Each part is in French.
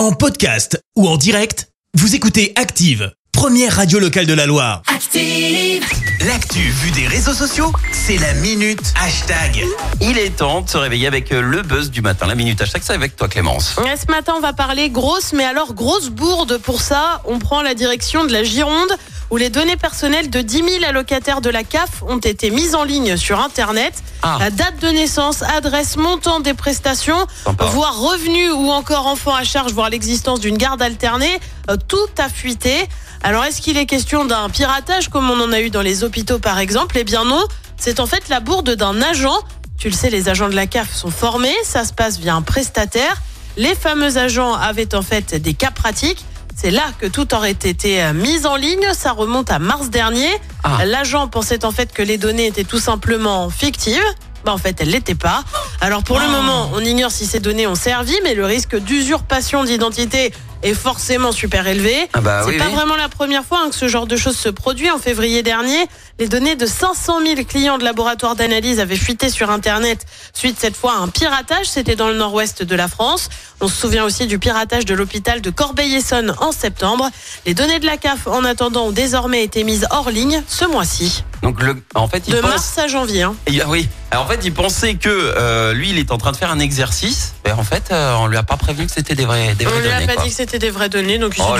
En podcast ou en direct, vous écoutez Active, première radio locale de la Loire. Active. L'actu vue des réseaux sociaux, c'est la minute hashtag. Il est temps de se réveiller avec euh, le buzz du matin. La minute hashtag, c'est avec toi Clémence. Ouais, Ce matin, on va parler grosse, mais alors grosse bourde. Pour ça, on prend la direction de la Gironde, où les données personnelles de 10 000 allocataires de la CAF ont été mises en ligne sur Internet. Ah. La date de naissance, adresse, montant des prestations, Sympa. voire revenus ou encore enfants à charge, voire l'existence d'une garde alternée, euh, tout a fuité. Alors, est-ce qu'il est question d'un piratage comme on en a eu dans les hôpitaux par exemple? Eh bien non, c'est en fait la bourde d'un agent. Tu le sais, les agents de la CAF sont formés, ça se passe via un prestataire. Les fameux agents avaient en fait des cas pratiques. C'est là que tout aurait été euh, mis en ligne. Ça remonte à mars dernier. Ah. L'agent pensait en fait que les données étaient tout simplement fictives. Bah, en fait, elles l'étaient pas. Alors pour le moment, on ignore si ces données ont servi, mais le risque d'usurpation d'identité est forcément super élevé. Ah bah C'est oui, pas oui. vraiment la première fois hein, que ce genre de choses se produit. En février dernier, les données de 500 000 clients de laboratoires d'analyse avaient fuité sur Internet suite cette fois à un piratage. C'était dans le nord-ouest de la France. On se souvient aussi du piratage de l'hôpital de Corbeil-Essonnes en septembre. Les données de la CAF, en attendant, ont désormais été mises hors ligne ce mois-ci. Donc le, en fait, il De pense. mars à janvier. hein. Oui. Alors, en fait, il pensait que euh, lui, il est en train de faire un exercice. Mais en fait, euh, on lui a pas prévenu que c'était des vrais, des vraies On lui a données. pas quoi. dit que c'était des vraies données, donc il Oh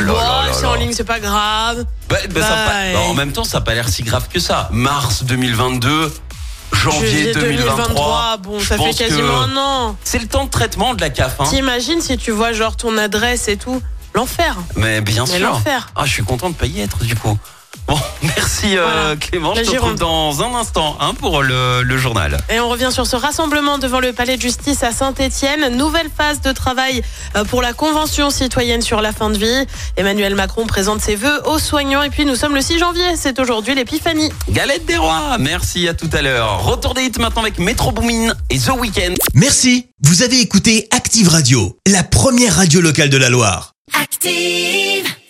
c'est en ligne, c'est pas grave. Bah, bah, ça a pas- Bah, en même temps, ça n'a pas l'air si grave que ça. Mars 2022, janvier Juillet 2023. bon, ça fait quasiment un an. C'est le temps de traitement de la CAF. Hein. T'imagines si tu vois genre ton adresse et tout L'enfer. Mais bien Mais sûr. l'enfer. Ah, je suis content de pas y être du coup. Bon, merci euh, Voilà. Clément. La Je te retrouve dans un instant hein, pour le, le journal. Et on revient sur ce rassemblement devant le palais de justice à Saint-Étienne. Nouvelle phase de travail euh, pour la Convention citoyenne sur la fin de vie. Emmanuel Macron présente ses vœux aux soignants. Et puis nous sommes le 6 janvier. C'est aujourd'hui l'épiphanie. Galette des rois. Merci à tout à l'heure. Retour des hits maintenant avec Metro Boomin et The Weeknd. Merci, vous avez écouté Active Radio, la première radio locale de la Loire. Active.